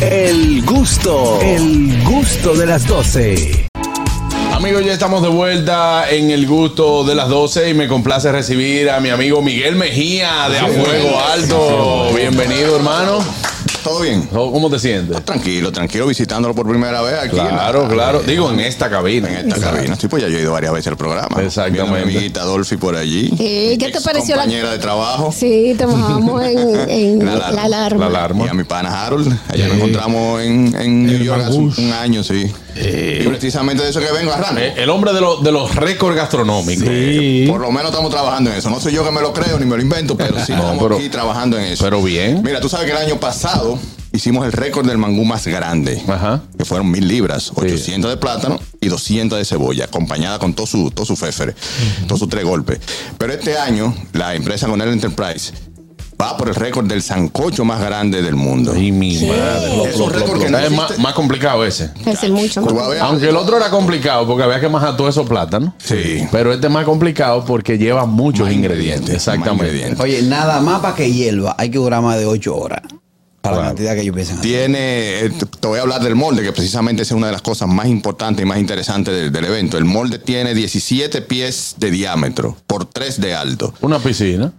El gusto, el gusto de las 12. Amigos, ya estamos de vuelta en el gusto de las 12 y me complace recibir a mi amigo Miguel Mejía de A Fuego Alto. Bienvenido, hermano. ¿Todo bien? ¿Cómo te sientes? Tranquilo, tranquilo, visitándolo por primera vez aquí. Claro, claro. Digo, en esta cabina. En esta cabina. Sí, pues ya yo he ido varias veces al programa. Exactamente. A mi amiguita Dolphy por allí. Sí, ¿qué te pareció la- compañera de trabajo. Sí, trabajamos en, en La alarma. la alarma. La alarma. Y a mi pana Harold. Allá nos encontramos en, en New York hace un, un año, sí. Y precisamente de eso que vengo arrancando. Eh, El hombre de, los de los récords gastronómicos. Por lo menos estamos trabajando en eso. No soy yo que me lo creo ni me lo invento, pero sí No, estamos pero- aquí trabajando en eso. Pero bien. Mira, tú sabes que el año pasado hicimos el récord del mangú más grande, Ajá. que fueron mil libras, 800 de plátano y 200 de cebolla, acompañada con todo su, todo su féfere, todos sus tres golpes. Pero este año, la empresa Lonel Enterprise va por el récord del sancocho más grande del mundo. Ay, mi madre. Es un récord que no Es más, complicado ese. Es el mucho más. Aunque el otro era complicado porque había que majar todos esos plátanos. Sí. Pero este es más complicado porque lleva muchos Más ingredientes. ingredientes, Exactamente. ingredientes. Oye, nada más para que hierva, hay que durar más de 8 horas. Para la cantidad que ellos piensan. Tiene, eh, te voy a hablar del molde, que precisamente es una de las cosas más importantes y más interesantes del, del evento. El molde tiene 17 pies de diámetro por 3 de alto. Una piscina.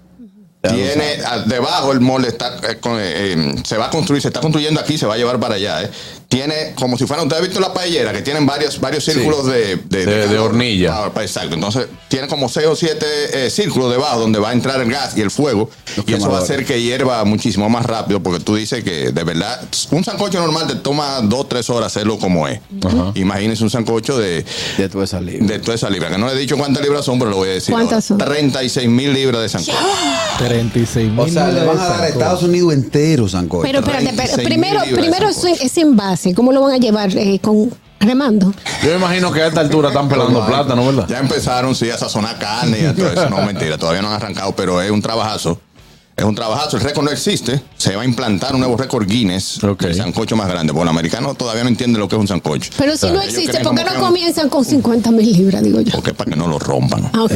Tiene debajo el molde está eh, con- eh, eh, se va a construir, se está construyendo aquí, se va a llevar para allá. eh. Tiene como si fuera, usted ha visto la paellera que tienen varios varios círculos de, De- de hornilla. Ah, pues, exacto. Entonces tiene como seis o siete eh, círculos debajo donde va a entrar el gas y el fuego y eso va a hacer que hierva muchísimo más rápido porque tú dices que de verdad un sancocho normal te toma dos tres horas hacerlo como es. Imagínense un sancocho de De toda esa libra. de toda esa libra, que no le he dicho cuántas libras son, pero lo voy a decir. ¿Cuántas ahora. son? 36 mil libras de sancocho. 36 mil. O sea, le van a dar a Estados Unidos entero, Sancocho. Pero espérate, espérate, 36 primero, mil libras de primero ¿cómo lo van a llevar? Eh, con remando. Yo me imagino que a esta altura están pelando plátano, ¿verdad? Ya empezaron, sí, a sazonar carne y a todo eso. No, mentira, todavía no han arrancado, pero es un trabajazo. Es un trabajazo. El récord no existe. Se va a implantar un nuevo récord Guinness. Ok. El sancocho más grande. Porque los americanos todavía no entienden lo que es un sancocho. Pero si no existe, ¿por qué no un- comienzan con 50 mil libras, digo yo? Porque es para que no lo rompan. Ah, ok.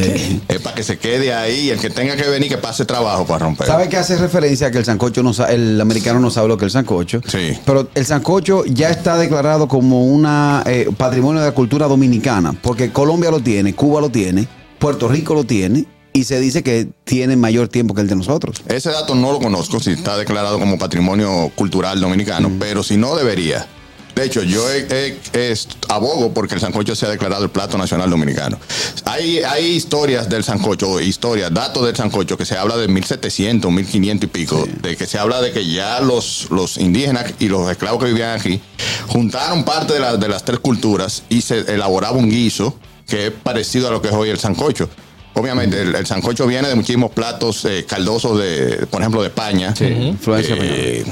Es para que se quede ahí y el que tenga que venir que pase trabajo para romper. ¿Sabe que hace referencia a que el sancocho no sabe, el americano no sabe lo que es el sancocho? Sí. Pero el sancocho ya está declarado como una eh, patrimonio de la cultura dominicana, porque Colombia lo tiene, Cuba lo tiene, Puerto Rico lo tiene, y se dice que tiene mayor tiempo que el de nosotros. Ese dato no lo conozco si está declarado como patrimonio cultural dominicano, pero si no debería. De hecho, yo he- he- es- abogo porque el sancocho sea declarado el plato nacional dominicano. Hay, hay historias del sancocho, historias, datos del sancocho que se habla de 1700, 1500 y pico, de que se habla de que ya los, los indígenas y los esclavos que vivían aquí juntaron parte de, la- de las tres culturas y se elaboraba un guiso que es parecido a lo que es hoy el sancocho. Obviamente, el, el sancocho viene de muchísimos platos eh, caldosos, de, por ejemplo, de España. Influencia Eh,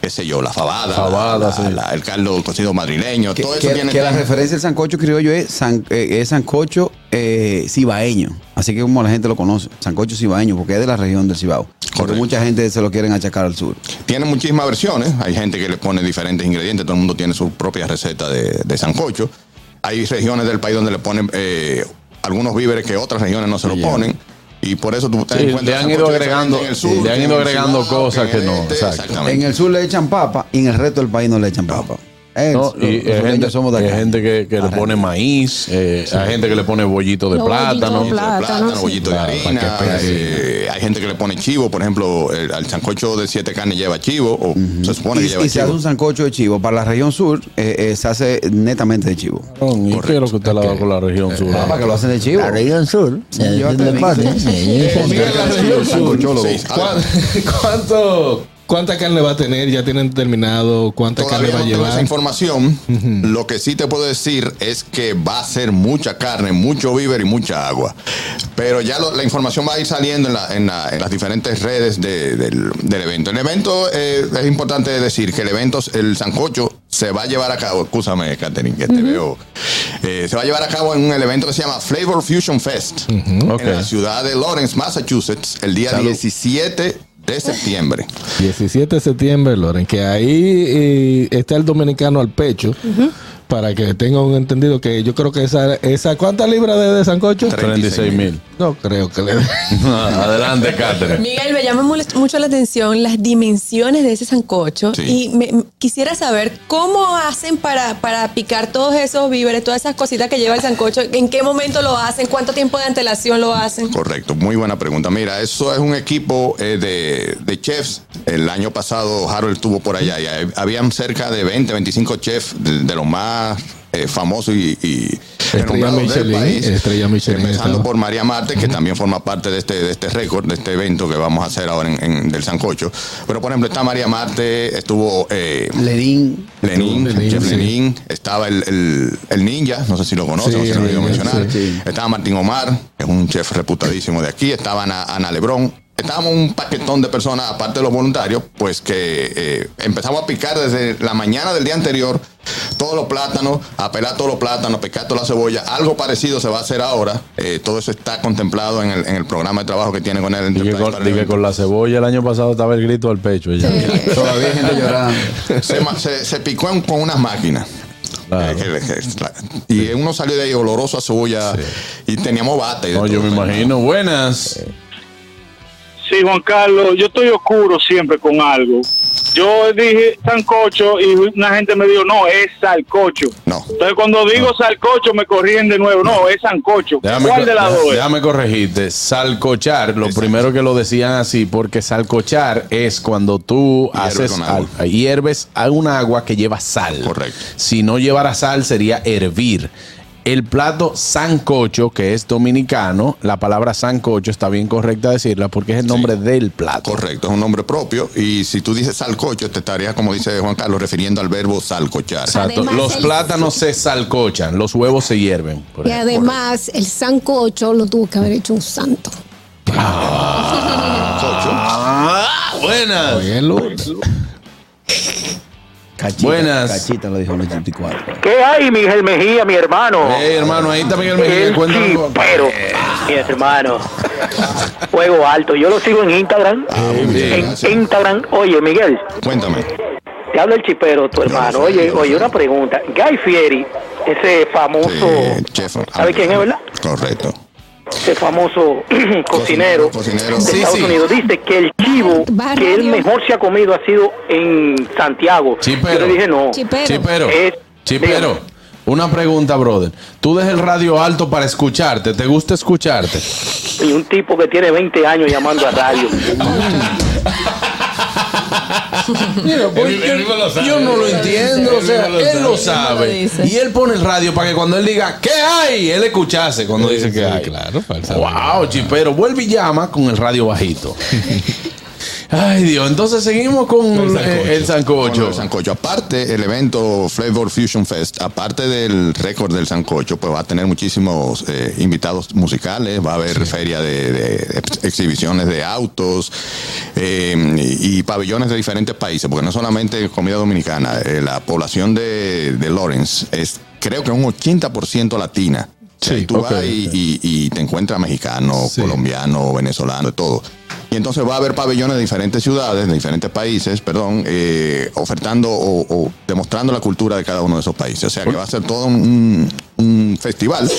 qué sé yo, la fabada, Fabada, la- sí. la- el caldo cocido madrileño, Que, todo eso que- tiene... que la referencia del sancocho criollo es, san- eh, es sancocho eh, cibaeño. Así que como la gente lo conoce, sancocho cibaeño, porque es de la región del Cibao. Porque mucha gente se lo quieren achacar al sur. Tiene muchísimas versiones. Hay gente que le pone diferentes ingredientes. Todo el mundo tiene su propia receta de, de sancocho. Hay regiones del país donde le ponen eh, algunos víveres que otras regiones no se lo ponen. Y por eso tú te Sí, encuentras le han ido agregando- en el sur, le han que ido agregando cosas el que no, este. Exactamente. En el sur le echan papa y en el resto del país no le echan papa. Eh, No, los- y los hay sureños gente, somos de hay acá. gente que, que le pone maíz, eh, hay gente que le pone bollito de Los plátano. bollitos de Bollito de Plátano, sí. bollito de harina. para que pegue. eh, hay gente que le pone chivo, por ejemplo, el, al sancocho de siete carnes lleva chivo, o se supone Y, que lleva y se hace chivo. un sancocho de chivo. Para la región sur eh, eh, se hace netamente de chivo. ¿Y qué es lo que usted le da con la región sur? Ah, para que lo hacen de chivo. La región sur. se Yo te sí. sí. La. Sí, a ver. ¿Cuán- ¿Cuánto, ¿Cuánta carne va a tener? ¿Ya tienen determinado cuánta Todavía carne va no a tengo esa llevar? información. Lo que sí te puedo decir es que va a ser mucha carne, mucho víver y mucha agua. Pero ya lo- la información va a ir saliendo en, la- en la- en las diferentes redes de- del, del evento. El evento, eh, es importante decir que el evento, el sancocho, se va a llevar a cabo, escúchame, Catherine, que te veo. Eh, se va a llevar a cabo en un evento que se llama Flavor Fusion Fest en la ciudad de Lawrence, Massachusetts, el día 17 de septiembre. 17 de septiembre, Loren, que ahí eh, está el dominicano al pecho, para que tengan un entendido que yo creo que esa, esa ¿cuántas libras de, de sancocho? 36 mil. No creo que le Adelante, Catherine. Miguel, me llama mucho la atención las dimensiones de ese sancocho Sí. y me- quisiera saber cómo hacen para, para picar todos esos víveres, todas esas cositas que lleva el sancocho, en qué momento lo hacen, cuánto tiempo de antelación lo hacen. Correcto, muy buena pregunta. Mira, eso es un equipo eh, de, de chefs. El año pasado Harold estuvo por allá y habían cerca de 20, 25 chefs de, de los más eh, famosos y, y Estrella renombrados del Michelin, país. Estrella Michelin Empezando estaba. por María Marte, que también forma parte de este, de este récord, de este evento que vamos a hacer ahora en, en- del Sancocho. Pero, por ejemplo, está María Marte, estuvo... eh, Lenín. Lenin, Lenin, Chef sí. Lenin, estaba el, el- el ninja, no sé si lo conocen, Sí, no sé si lo he oído mencionar. sí. Estaba Martín Omar, que es un chef reputadísimo de aquí, estaba Ana, Ana Lebrón. Estábamos un paquetón de personas, aparte de los voluntarios, pues que eh, empezamos a picar desde la mañana del día anterior todos los plátanos, a pelar todos los plátanos, a picar toda la cebolla. Algo parecido se va a hacer ahora. Eh, todo eso está contemplado en el, en el programa de trabajo que tiene con él. Dije con, dije con la cebolla el año pasado estaba el grito al pecho. ella. Todavía hay gente llorando. se, ma- se- se picó en- con unas máquinas. Claro. Eh, y uno salió de ahí oloroso a cebolla y teníamos bata. Y No, yo me imagino. Buenas. Sí, Juan Carlos, yo estoy oscuro siempre con algo. Yo dije sancocho y una gente me dijo, no, es salcocho. No. Entonces cuando digo salcocho me corrían de nuevo, no, es sancocho. Déjame, ¿Cuál de las dos es? déjame corregirte. Salcochar, lo Exacto. primero que lo decían así, porque salcochar es cuando tú Hierves haces al- hierves a un agua que lleva sal. Correcto. Si no llevara sal sería hervir. El plato sancocho, que es dominicano, la palabra sancocho está bien correcta decirla porque es el nombre del plato. Correcto, es un nombre propio. Y si tú dices salcocho, te estarías, como dice Juan Carlos, refiriendo al verbo salcochar. Exacto. Además, los el- plátanos se salcochan, los huevos se hierven. por Y ejemplo. además, el sancocho lo tuvo que haber hecho un santo. Ah, buenas. Oye. Cachita, Buenas. Cachita lo dijo en el 84. ¿Qué hay, Miguel Mejía, mi hermano? Hey, hermano, ahí está Miguel Mejía. El chipero, mi hermano. Fuego alto. Yo lo sigo en Instagram. muy bien, en gracias. Instagram. Oye, Miguel, Cuéntame. te habla el chipero, tu hermano. Oye, oye, una pregunta. Guy Fieri, ese famoso... Sí, chef. ¿Sabe quién es, verdad? Correcto. Ese famoso cocinero, Cocinero. de Sí, Estados sí. Unidos. Dice que el chivo que él mejor se ha comido ha sido en Santiago. Chipero. Yo le dije no. Chipero. Chipero, Es- Chipero, una pregunta, brother. Tú dejas el radio alto para escucharte. ¿Te gusta escucharte? Y un tipo que tiene 20 años llamando a radio. Mira, pues, Él- él yo no lo entiendo. Él O sea, lo él sabe. lo sabe. lo. Y él pone el radio para que cuando él diga, ¿qué hay? Él escuchase cuando dice que hay. claro, falsa Wow, Chipero. Vuelve y llama con el radio bajito. Ay, Dios. Entonces seguimos con El el sancocho. el sancocho. Aparte, el evento Flavor Fusion Fest, aparte del récord del sancocho, pues va a tener muchísimos eh, invitados musicales, va a haber feria de, de ex- exhibiciones de autos eh, y, y pabellones de diferentes países, porque no solamente comida dominicana, eh, la población de, de Lawrence es creo que un 80% latina. Sí, tú vas y, y- y te encuentras mexicano, Sí. colombiano, venezolano, de todo. Y entonces va a haber pabellones de diferentes ciudades, de diferentes países, perdón, eh, ofertando o, o demostrando la cultura de cada uno de esos países. O sea que va a ser todo un, un festival,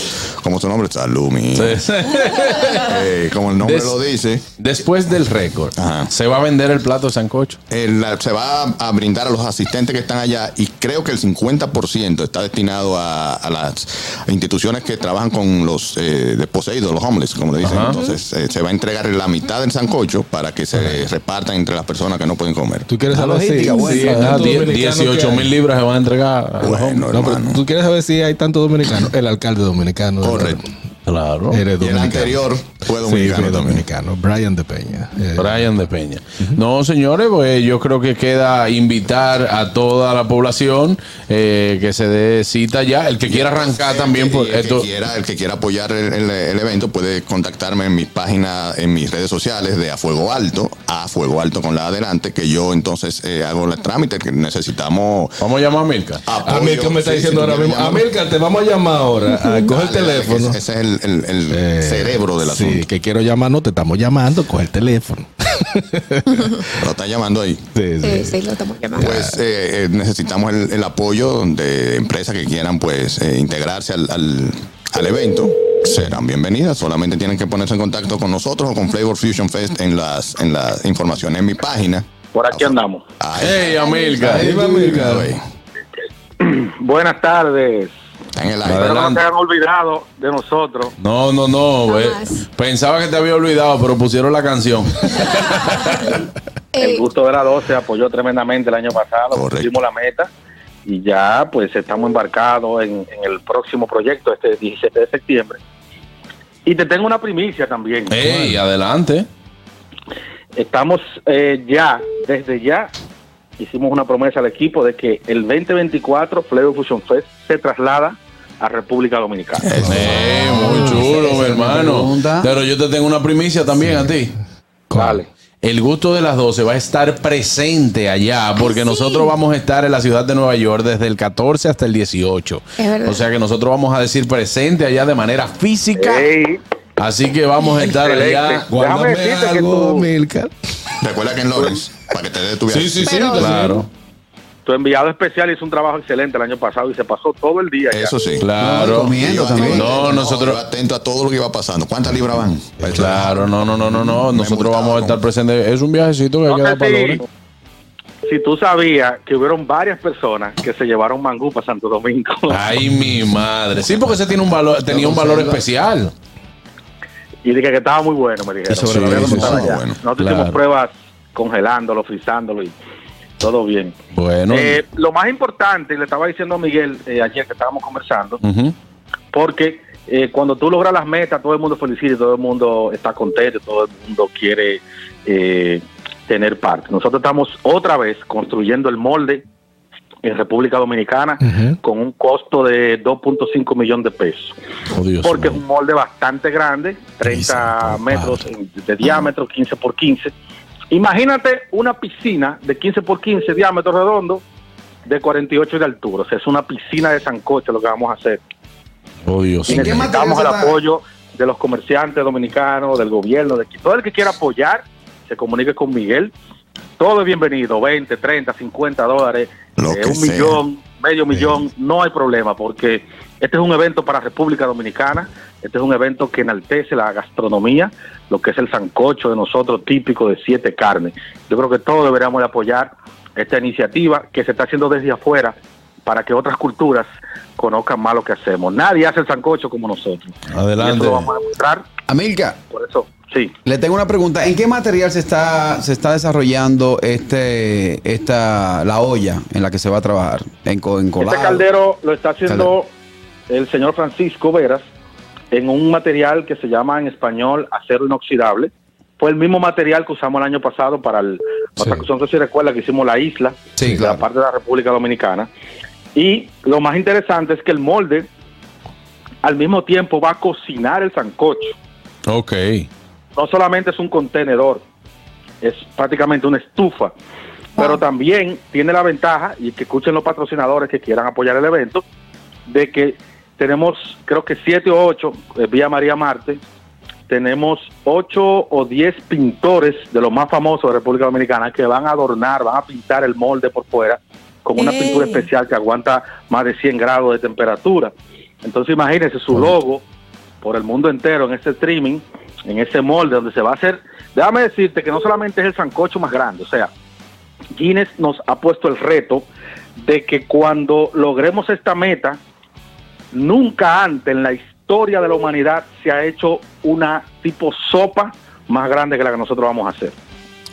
como su nombre, Salumi, eh, como el nombre Des- lo dice. Después del récord. ¿se va a vender el plato de sancocho? El- la- se va a brindar a los asistentes que están allá y creo que el 50% está destinado a, a las instituciones que trabajan con los eh, desposeídos, los homeless, como le dicen. Ajá. Entonces eh, se va a entregar la mitad del sancocho para que se repartan entre las personas que no pueden comer. ¿Tú quieres saber si, logística, bueno. si hay Ah, tanto die- dominicano que 18 hay? mil libras se van a entregar. Bueno. No, pero tú quieres saber si hay tanto dominicano. El alcalde dominicano. Correcto. Claro. Eres Y el anterior fue Sí, dominicano. fue también. dominicano. Brian de Peña. Eh, Brian de Peña. No, señores, pues yo creo que queda invitar a toda la población eh, que se dé cita ya. El que quiera arrancar también por Y el, esto. que quiera, el que quiera apoyar el, el- el evento puede contactarme en mi página, en mis redes sociales de A Fuego Alto, A Fuego Alto con la adelante, que yo entonces eh, hago el trámite que necesitamos. Vamos a llamar a Milka. apoyo. Amilcar me está Sí, diciendo sí, ahora mismo. quieres Amilcar, te vamos a llamar ahora. A coger el teléfono. Ese es el, el- el Eh, cerebro del Sí, asunto. que quiero llamar, no te estamos llamando, coge el teléfono. Lo está llamando ahí. Sí, sí. Sí, sí, lo estamos llamando. Pues eh, eh, necesitamos el, el apoyo de empresas que quieran pues eh, integrarse al, al- al evento. Serán bienvenidas. Solamente tienen que ponerse en contacto con nosotros o con Flavor Fusion Fest en las en la información en mi página. Por aquí andamos. Ahí, Hey, Amilcar. Buenas tardes. En el aire. Espero que no se hayan olvidado de nosotros. No, no, no. eh. Pensaba que te había olvidado, pero pusieron la canción. El Eh, gusto de la 12 apoyó tremendamente el año pasado, Correcto. cumplimos la meta y ya pues estamos embarcados en, en el próximo proyecto este 17 de septiembre. Y te tengo una primicia también. Hey, adelante. Estamos eh, ya, desde ya, hicimos una promesa al equipo de que el 2024 Flavor Fusion Fest se traslada a República Dominicana. Eh, muy chulo, mi hermano. Pero yo te tengo una primicia también a ti. Vale. El gusto de las 12 va a estar presente allá porque nosotros vamos a estar en la ciudad de Nueva York desde el 14 hasta el 18. Es verdad. O sea que nosotros vamos a decir presente allá de manera física. Ey, Así que vamos a estar Excelente. allá. Déjame Guárdame decirte que algo, tú-. Recuerda que en Lawrence, para que te dé tu viaje. Sí, sí, sí. Pero- Claro, tu enviado especial hizo un trabajo excelente el año pasado y se pasó todo el día. Eso sí. claro. comiendo también. No, nosotros- atento a todo lo que iba pasando. ¿Cuántas libras van? Claro, no, no, no, no, no. Nosotros vamos a estar presentes. Es un viajecito que hay No que dar sé para si, si tú sabías que hubieron varias personas que se llevaron mangú para Santo Domingo. Ay, mi madre. Sí, porque ese tiene un valor, tenía un valor especial. y dije que estaba muy bueno, me dijeron. Sí, que sí, sí, allá. bueno. Nosotros Claro. hicimos pruebas congelándolo, frizándolo y todo bien. Bueno. Eh, lo más importante, le estaba diciendo a Miguel eh, ayer que estábamos conversando, porque eh, cuando tú logras las metas, todo el mundo felicita, todo el mundo está contento, todo el mundo quiere eh, tener parte. Nosotros estamos otra vez construyendo el molde en República Dominicana con un costo de 2.5 millones de pesos. Oh, porque es un molde bastante grande, 30 metros de diámetro, 15 por 15. Imagínate una piscina de 15 por 15 diámetro redondo de 48 de altura. O sea, es una piscina de sancocho lo que vamos a hacer. Oh, Dios Y ¿En qué mío. necesitamos el apoyo de los comerciantes dominicanos, del gobierno, de todo el que quiera apoyar, se comunique con Miguel. Todo es bienvenido, 20, 30, 50 dólares, eh, un sea. millón, medio millón, no hay problema, porque este es un evento para República Dominicana, este es un evento que enaltece la gastronomía, lo que es el sancocho de nosotros típico de siete carnes. Yo creo que todos deberíamos de apoyar esta iniciativa que se está haciendo desde afuera para que otras culturas conozcan más lo que hacemos. Nadie hace el sancocho como nosotros. Y Adelante. eso lo vamos a demostrar, Amilca, por eso, sí. le tengo una pregunta. ¿En qué material se está, se está desarrollando este, esta, la olla en la que se va a trabajar? ¿En, en colado? Este caldero lo está haciendo el señor Francisco Veras en un material que se llama en español acero inoxidable. Fue el mismo material que usamos el año pasado para el Sí. no sé si recuerda que hicimos la isla Sí, de claro. la parte de la República Dominicana. Y lo más interesante es que el molde al mismo tiempo va a cocinar el sancocho. Ok. No solamente es un contenedor, es prácticamente una estufa, pero también tiene la ventaja, y que escuchen los patrocinadores que quieran apoyar el evento, de que tenemos creo que siete o ocho, eh, vía María Marte, tenemos ocho o diez pintores de los más famosos de República Dominicana que van a adornar, van a pintar el molde por fuera con una ¡Ey! pintura especial que aguanta más de 100 grados de temperatura. Entonces imagínense su logo por el mundo entero en este streaming, en ese molde donde se va a hacer. Déjame decirte que no solamente es el sancocho más grande, o sea, Guinness nos ha puesto el reto de que cuando logremos esta meta, nunca antes en la historia de la humanidad se ha hecho una tipo sopa más grande que la que nosotros vamos a hacer.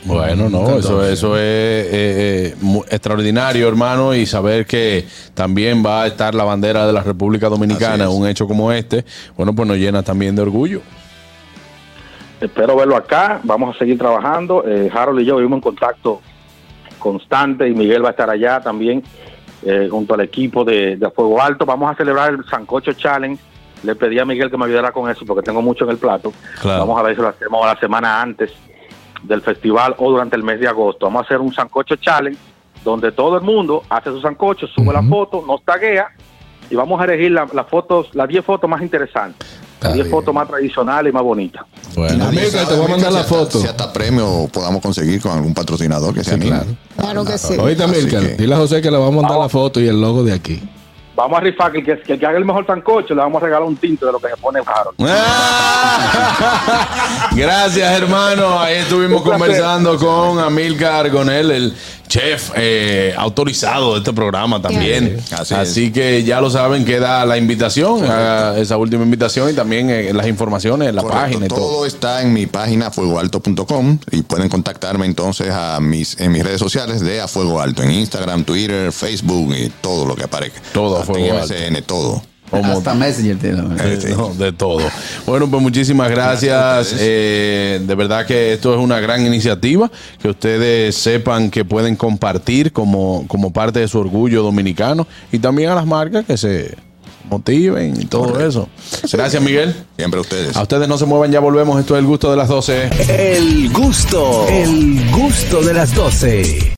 Bueno, no, eso, eso es eh, eh, extraordinario, hermano, y saber que también va a estar la bandera de la República Dominicana en un hecho como este, bueno, pues nos llena también de orgullo. Espero verlo acá, vamos a seguir trabajando. Eh, Harold y yo vivimos en contacto constante y Miguel va a estar allá también eh, junto al equipo de, de Fuego Alto. Vamos a celebrar el Sancocho Challenge. Le pedí a Miguel que me ayudara con eso porque tengo mucho en el plato. Claro. Vamos a ver si lo hacemos la semana antes del festival o durante el mes de agosto. Vamos a hacer un Sancocho Challenge donde todo el mundo hace su sancocho, sube la foto, nos taguea y vamos a elegir la- las fotos, las 10 fotos más interesantes. Está 10 bien. fotos más tradicionales y más bonitas. Bueno, Nadie Amílcar, te sabe, voy a mandar la foto. Si hasta premio podamos conseguir con algún patrocinador que Sí, anime. claro. Claro que sí. Amílcar, que- dile a José que le vamos a mandar la foto y el logo de aquí. Vamos a rifar que el que, que haga el mejor sancocho le vamos a regalar un tinte de lo que se pone Harold. Ah. Gracias, hermano. Ahí estuvimos conversando con Amilcar Argonel, el chef eh, autorizado de este programa también. Así que ya lo saben, queda la invitación, haga esa última invitación y también eh, las informaciones en la Correcto, página y todo. todo está en mi página fuegoalto.com y pueden contactarme entonces a mis en mis redes sociales de A Fuego Alto, en Instagram, Twitter, Facebook y todo lo que aparezca. Todo Fuego Alto. MSN, todo. Como- Hasta Messenger tiene. Eh, no, de todo. Bueno, pues muchísimas gracias. A. Eh, de verdad que esto es una gran iniciativa, que ustedes sepan que pueden compartir como, como parte de su orgullo dominicano y también a las marcas que se motiven y todo eso. Gracias, Miguel. Siempre ustedes. A ustedes no se muevan, ya volvemos. Esto es el gusto de las 12. El gusto, el gusto de las 12.